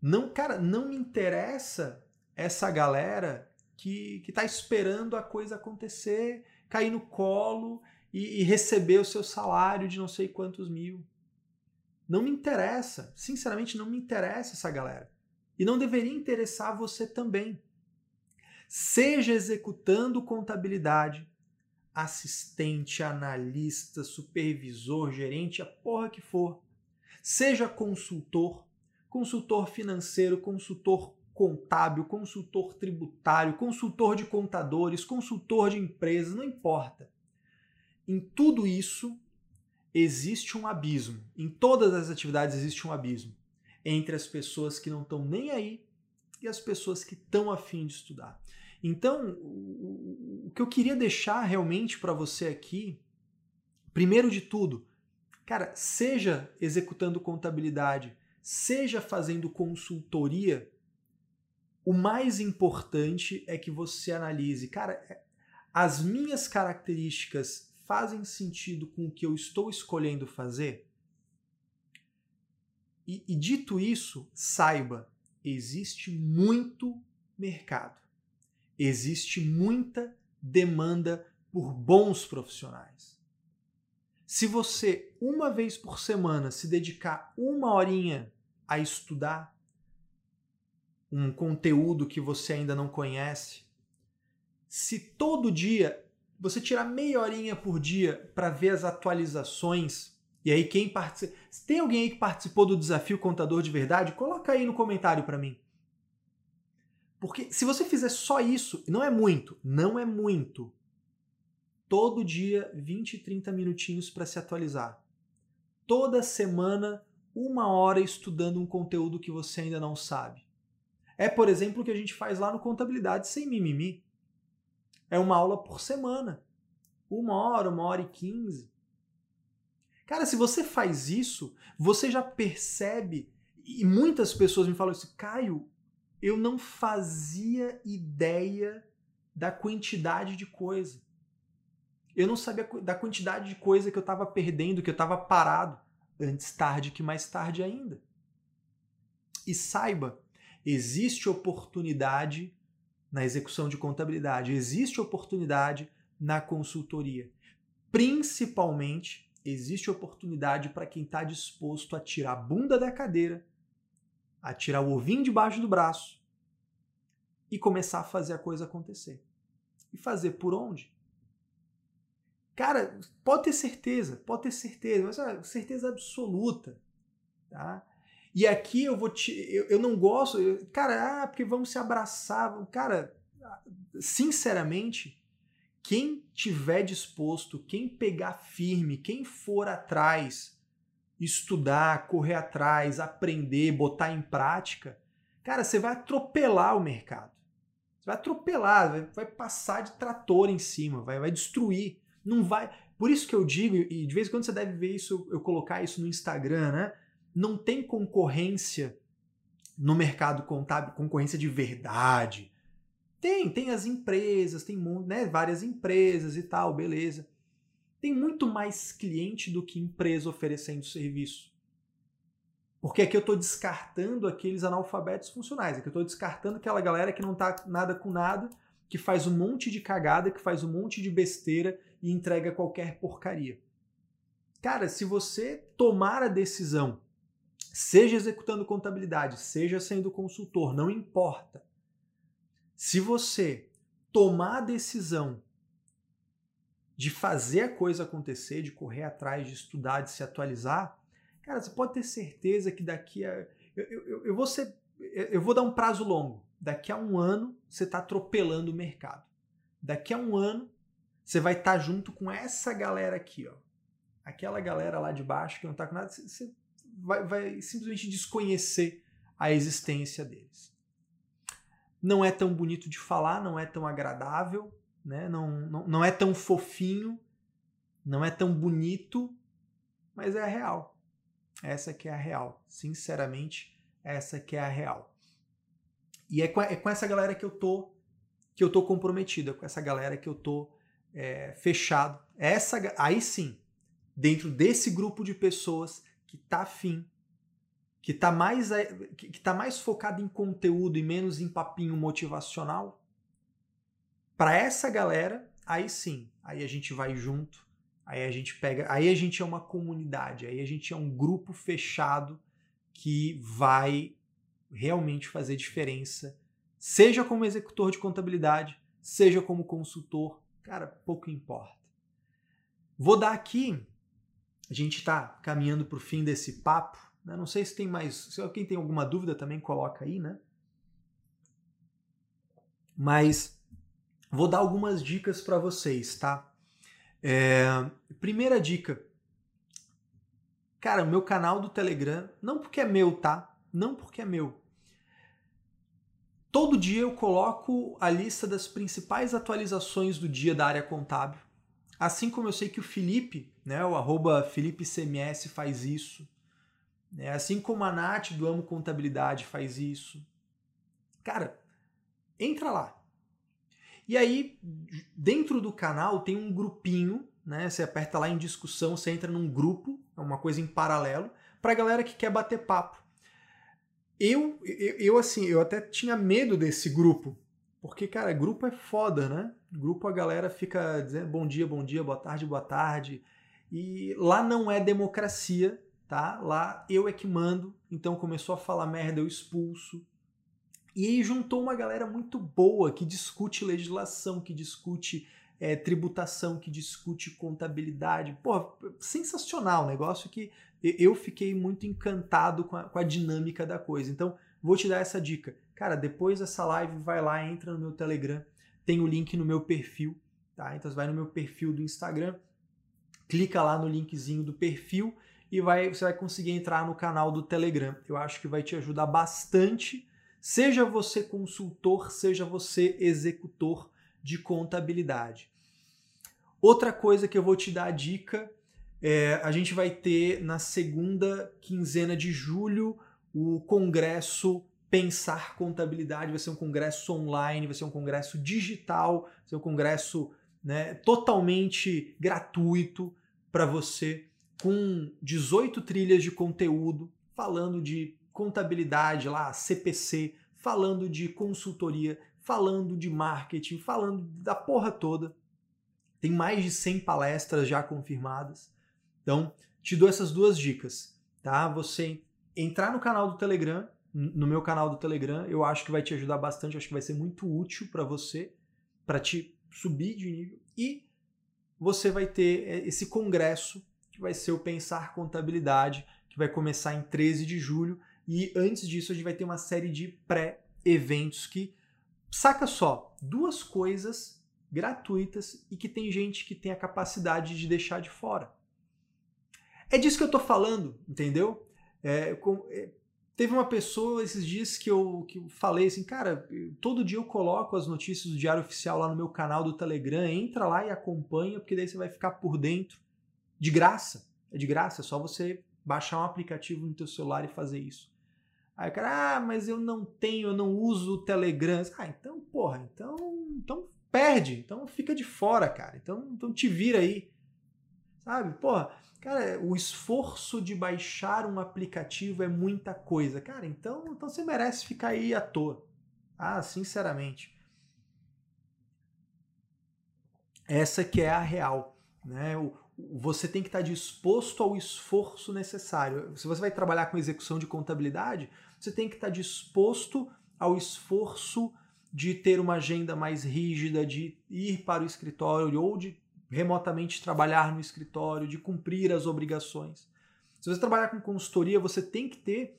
A: Não, cara, não me interessa essa galera que, que tá esperando a coisa acontecer, cair no colo e, e receber o seu salário de não sei quantos mil. Não me interessa. Sinceramente, não me interessa essa galera. E não deveria interessar você também. seja executando contabilidade, assistente, analista, supervisor, gerente, a porra que for. Seja consultor, consultor financeiro, consultor contábil, consultor tributário, consultor de contadores, consultor de empresas, não importa. Em tudo isso existe um abismo. Em todas as atividades existe um abismo entre as pessoas que não estão nem aí e as pessoas que estão afim de estudar. Então, o que eu queria deixar realmente para você aqui, primeiro de tudo, cara, seja executando contabilidade, seja fazendo consultoria, o mais importante é que você analise, cara, é, as minhas características fazem sentido com o que eu estou escolhendo fazer? E, e dito isso, saiba, existe muito mercado existe muita demanda por bons profissionais. Se você, uma vez por semana, se dedicar uma horinha a estudar um conteúdo que você ainda não conhece, se todo dia você tirar meia horinha por dia para ver as atualizações, e aí quem participa. Tem alguém aí que participou do desafio Contador de Verdade, coloca aí no comentário para mim. Porque se você fizer só isso, não é muito, não é muito. Todo dia, 20, 30 minutinhos para se atualizar. Toda semana, uma hora estudando um conteúdo que você ainda não sabe. É, por exemplo, o que a gente faz lá no Contabilidade Sem Mimimi. É uma aula por semana. Uma hora, uma hora e quinze. Cara, se você faz isso, você já percebe. E muitas pessoas me falam assim, Caio, eu não fazia ideia da quantidade de coisa. Eu não sabia da quantidade de coisa que eu estava perdendo, que eu estava parado. Antes tarde que mais tarde ainda. E saiba, existe oportunidade na execução de contabilidade, existe oportunidade na consultoria. Principalmente, existe oportunidade para quem está disposto a tirar a bunda da cadeira a tirar o ovinho debaixo do braço e começar a fazer a coisa acontecer. E fazer por onde? Cara, pode ter certeza, pode ter certeza, mas é certeza absoluta, tá? E aqui eu vou te, eu, eu não gosto, eu, cara, ah, porque vamos se abraçar, cara, sinceramente, quem tiver disposto, quem pegar firme, quem for atrás estudar, correr atrás, aprender, botar em prática, cara, você vai atropelar o mercado. Você vai atropelar, vai, vai passar de trator em cima, vai, vai destruir. Não vai. Por isso que eu digo, e de vez em quando você deve ver isso, eu colocar isso no Instagram, né? Não tem concorrência no mercado contábil, concorrência de verdade. Tem, tem as empresas, tem né, várias empresas e tal, beleza tem muito mais cliente do que empresa oferecendo serviço. Porque aqui eu estou descartando aqueles analfabetos funcionais, aqui eu estou descartando aquela galera que não está nada com nada, que faz um monte de cagada, que faz um monte de besteira e entrega qualquer porcaria. Cara, se você tomar a decisão, seja executando contabilidade, seja sendo consultor, não importa. Se você tomar a decisão de fazer a coisa acontecer, de correr atrás, de estudar, de se atualizar, cara, você pode ter certeza que daqui a. Eu, eu, eu vou ser. Eu vou dar um prazo longo. Daqui a um ano você está atropelando o mercado. Daqui a um ano você vai estar tá junto com essa galera aqui, ó. Aquela galera lá de baixo que não está com nada, você vai, vai simplesmente desconhecer a existência deles. Não é tão bonito de falar, não é tão agradável, né? Não, não, não é tão fofinho, não é tão bonito, mas é a real. Essa que é a real. Sinceramente, essa que é a real. E é com, é com essa galera que eu tô que eu tô comprometido, é com essa galera que eu tô é, fechado. Essa, aí sim, dentro desse grupo de pessoas que tá afim, que tá mais, que tá mais focado em conteúdo e menos em papinho motivacional, para essa galera, aí sim, aí a gente vai junto, aí a gente pega, aí a gente é uma comunidade, aí a gente é um grupo fechado que vai realmente fazer diferença Seja como executor de contabilidade, seja como consultor, cara, pouco importa. Vou dar aqui, a gente está caminhando para o fim desse papo? Não sei se tem mais, se alguém tem alguma dúvida também coloca aí, né? Mas vou dar algumas dicas para vocês, tá? É, primeira dica, cara, meu canal do Telegram, não porque é meu, tá? Não porque é meu, Todo dia eu coloco a lista das principais atualizações do dia da área contábil. Assim como eu sei que o Felipe, né, o arroba FelipeCMS faz isso. Né, assim como a Nath do Amo Contabilidade faz isso. Cara, entra lá. E aí, dentro do canal tem um grupinho, né? Você aperta lá em discussão, você entra num grupo, é uma coisa em paralelo, para galera que quer bater papo. Eu, eu, eu, assim, eu até tinha medo desse grupo. Porque, cara, grupo é foda, né? Grupo a galera fica dizendo bom dia, bom dia, boa tarde, boa tarde. E lá não é democracia, tá? Lá eu é que mando. Então começou a falar merda, eu expulso. E aí juntou uma galera muito boa que discute legislação, que discute é, tributação, que discute contabilidade. Pô, sensacional, negócio que eu fiquei muito encantado com a, com a dinâmica da coisa. Então, vou te dar essa dica. Cara, depois dessa live, vai lá, entra no meu Telegram, tem o link no meu perfil, tá? Então, você vai no meu perfil do Instagram, clica lá no linkzinho do perfil e vai, você vai conseguir entrar no canal do Telegram. Eu acho que vai te ajudar bastante, seja você consultor, seja você executor de contabilidade. Outra coisa que eu vou te dar a dica é, a gente vai ter na segunda quinzena de julho o congresso Pensar Contabilidade. Vai ser um congresso online, vai ser um congresso digital, vai ser um congresso né, totalmente gratuito para você, com 18 trilhas de conteúdo, falando de contabilidade lá, CPC, falando de consultoria, falando de marketing, falando da porra toda. Tem mais de 100 palestras já confirmadas. Então, te dou essas duas dicas, tá? Você entrar no canal do Telegram, no meu canal do Telegram, eu acho que vai te ajudar bastante, acho que vai ser muito útil para você, para te subir de nível e você vai ter é, esse congresso que vai ser o Pensar Contabilidade, que vai começar em 13 de julho e antes disso a gente vai ter uma série de pré-eventos que saca só, duas coisas gratuitas e que tem gente que tem a capacidade de deixar de fora. É disso que eu tô falando, entendeu? É, com, é, teve uma pessoa esses dias que eu, que eu falei assim, cara, todo dia eu coloco as notícias do Diário Oficial lá no meu canal do Telegram, entra lá e acompanha, porque daí você vai ficar por dentro. De graça. É de graça, é só você baixar um aplicativo no teu celular e fazer isso. Aí o cara, ah, mas eu não tenho, eu não uso o Telegram. Ah, então, porra, então, então perde, então fica de fora, cara. Então, então te vira aí. Sabe? Porra, Cara, o esforço de baixar um aplicativo é muita coisa. Cara, então, então você merece ficar aí à toa. Ah, sinceramente. Essa que é a real. Né? O, você tem que estar disposto ao esforço necessário. Se você vai trabalhar com execução de contabilidade, você tem que estar disposto ao esforço de ter uma agenda mais rígida, de ir para o escritório ou de remotamente trabalhar no escritório, de cumprir as obrigações. Se você trabalhar com consultoria, você tem que ter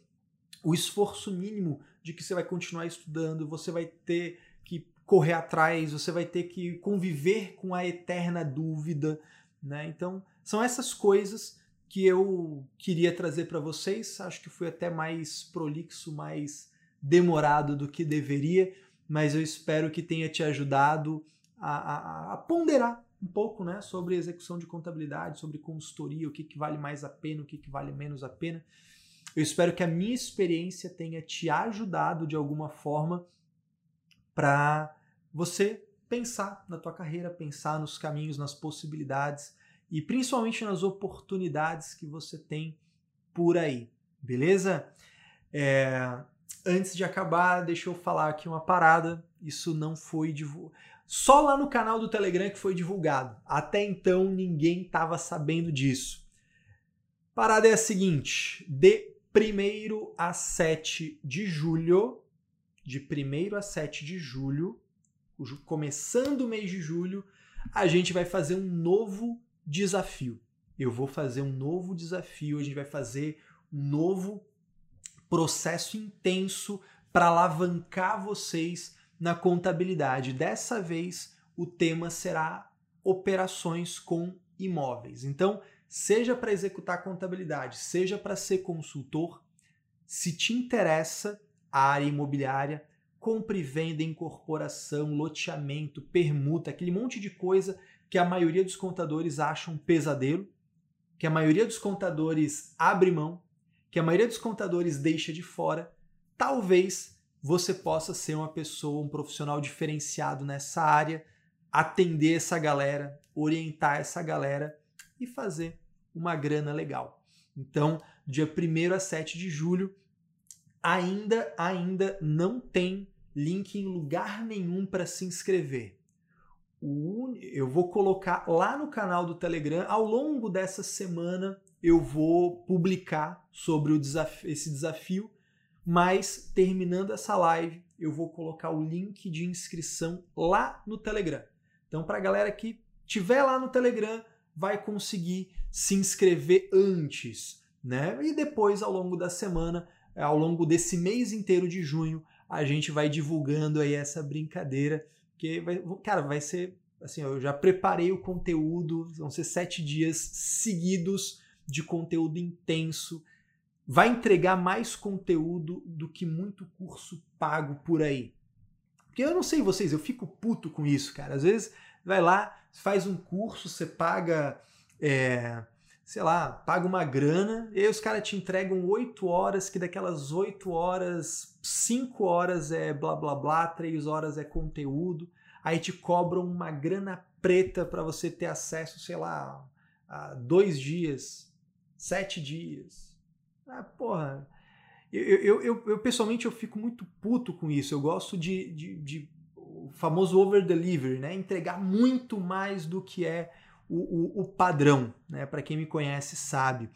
A: o esforço mínimo de que você vai continuar estudando, você vai ter que correr atrás, você vai ter que conviver com a eterna dúvida, né? Então, são essas coisas que eu queria trazer para vocês. Acho que foi até mais prolixo, mais demorado do que deveria, mas eu espero que tenha te ajudado a, a, a ponderar um pouco né, sobre execução de contabilidade, sobre consultoria, o que, que vale mais a pena, o que, que vale menos a pena. Eu espero que a minha experiência tenha te ajudado de alguma forma para você pensar na tua carreira, pensar nos caminhos, nas possibilidades e principalmente nas oportunidades que você tem por aí, beleza? É, antes de acabar, deixa eu falar aqui uma parada. Isso não foi divulgado. Só lá no canal do Telegram que foi divulgado. Até então ninguém estava sabendo disso. Parada é a seguinte: de 1 a 7 de julho, de 1 a 7 de julho, começando o mês de julho, a gente vai fazer um novo desafio. Eu vou fazer um novo desafio, a gente vai fazer um novo processo intenso para alavancar vocês na contabilidade. Dessa vez, o tema será operações com imóveis. Então, seja para executar contabilidade, seja para ser consultor, se te interessa a área imobiliária, compra e venda, incorporação, loteamento, permuta, aquele monte de coisa que a maioria dos contadores acham pesadelo, que a maioria dos contadores abre mão, que a maioria dos contadores deixa de fora, talvez você possa ser uma pessoa, um profissional diferenciado nessa área, atender essa galera, orientar essa galera e fazer uma grana legal. Então, dia 1 a 7 de julho, ainda ainda não tem link em lugar nenhum para se inscrever. Eu vou colocar lá no canal do Telegram, ao longo dessa semana, eu vou publicar sobre esse desafio, mas terminando essa live, eu vou colocar o link de inscrição lá no Telegram. Então, para a galera que tiver lá no Telegram, vai conseguir se inscrever antes, né? E depois, ao longo da semana, ao longo desse mês inteiro de junho, a gente vai divulgando aí essa brincadeira, que vai, cara, vai ser assim, eu já preparei o conteúdo, vão ser sete dias seguidos de conteúdo intenso. Vai entregar mais conteúdo do que muito curso pago por aí. Porque eu não sei vocês, eu fico puto com isso, cara. Às vezes vai lá, faz um curso, você paga é, sei lá, paga uma grana, e aí os caras te entregam 8 horas, que daquelas 8 horas, 5 horas é blá blá blá, 3 horas é conteúdo, aí te cobram uma grana preta para você ter acesso, sei lá, a dois dias, sete dias. Ah, porra. Eu, eu, eu, eu, pessoalmente eu fico muito puto com isso. Eu gosto de, de, de o famoso over delivery, né? Entregar muito mais do que é o, o, o padrão, né? Para quem me conhece sabe.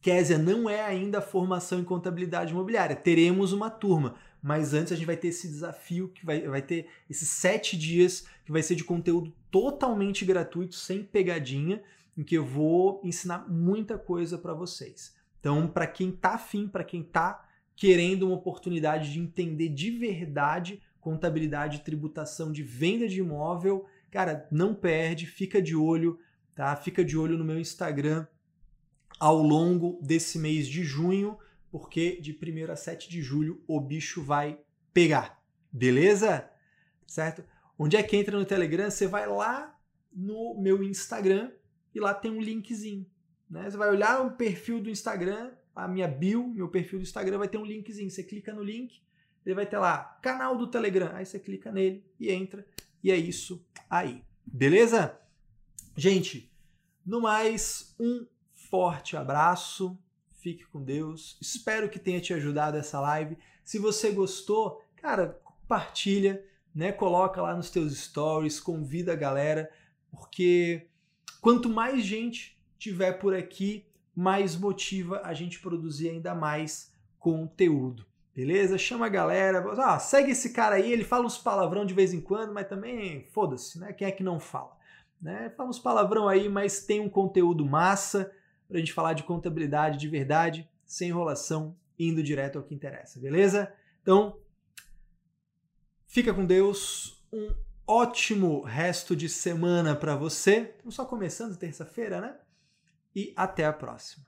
A: Késia não é ainda formação em contabilidade imobiliária. Teremos uma turma, mas antes a gente vai ter esse desafio que vai, vai ter esses sete dias que vai ser de conteúdo totalmente gratuito, sem pegadinha, em que eu vou ensinar muita coisa para vocês. Então, para quem tá afim, para quem tá querendo uma oportunidade de entender de verdade contabilidade e tributação de venda de imóvel, Cara, não perde, fica de olho, tá? Fica de olho no meu Instagram ao longo desse mês de junho, porque de 1 a 7 de julho o bicho vai pegar. Beleza? Certo? Onde é que entra no Telegram? Você vai lá no meu Instagram e lá tem um linkzinho. Né? Você vai olhar o perfil do Instagram, a minha bio, meu perfil do Instagram vai ter um linkzinho. Você clica no link, ele vai ter lá canal do Telegram. Aí você clica nele e entra. E é isso aí. Beleza? Gente, no mais, um forte abraço. Fique com Deus. Espero que tenha te ajudado essa live. Se você gostou, cara, compartilha, né? Coloca lá nos teus stories, convida a galera, porque quanto mais gente tiver por aqui, mais motiva a gente produzir ainda mais conteúdo. Beleza? Chama a galera. Ah, segue esse cara aí, ele fala uns palavrão de vez em quando, mas também foda-se, né? Quem é que não fala? Né? Fala uns palavrão aí, mas tem um conteúdo massa pra gente falar de contabilidade de verdade, sem enrolação, indo direto ao que interessa, beleza? Então, fica com Deus. Um ótimo resto de semana para você. Estamos só começando terça-feira, né? E até a próxima.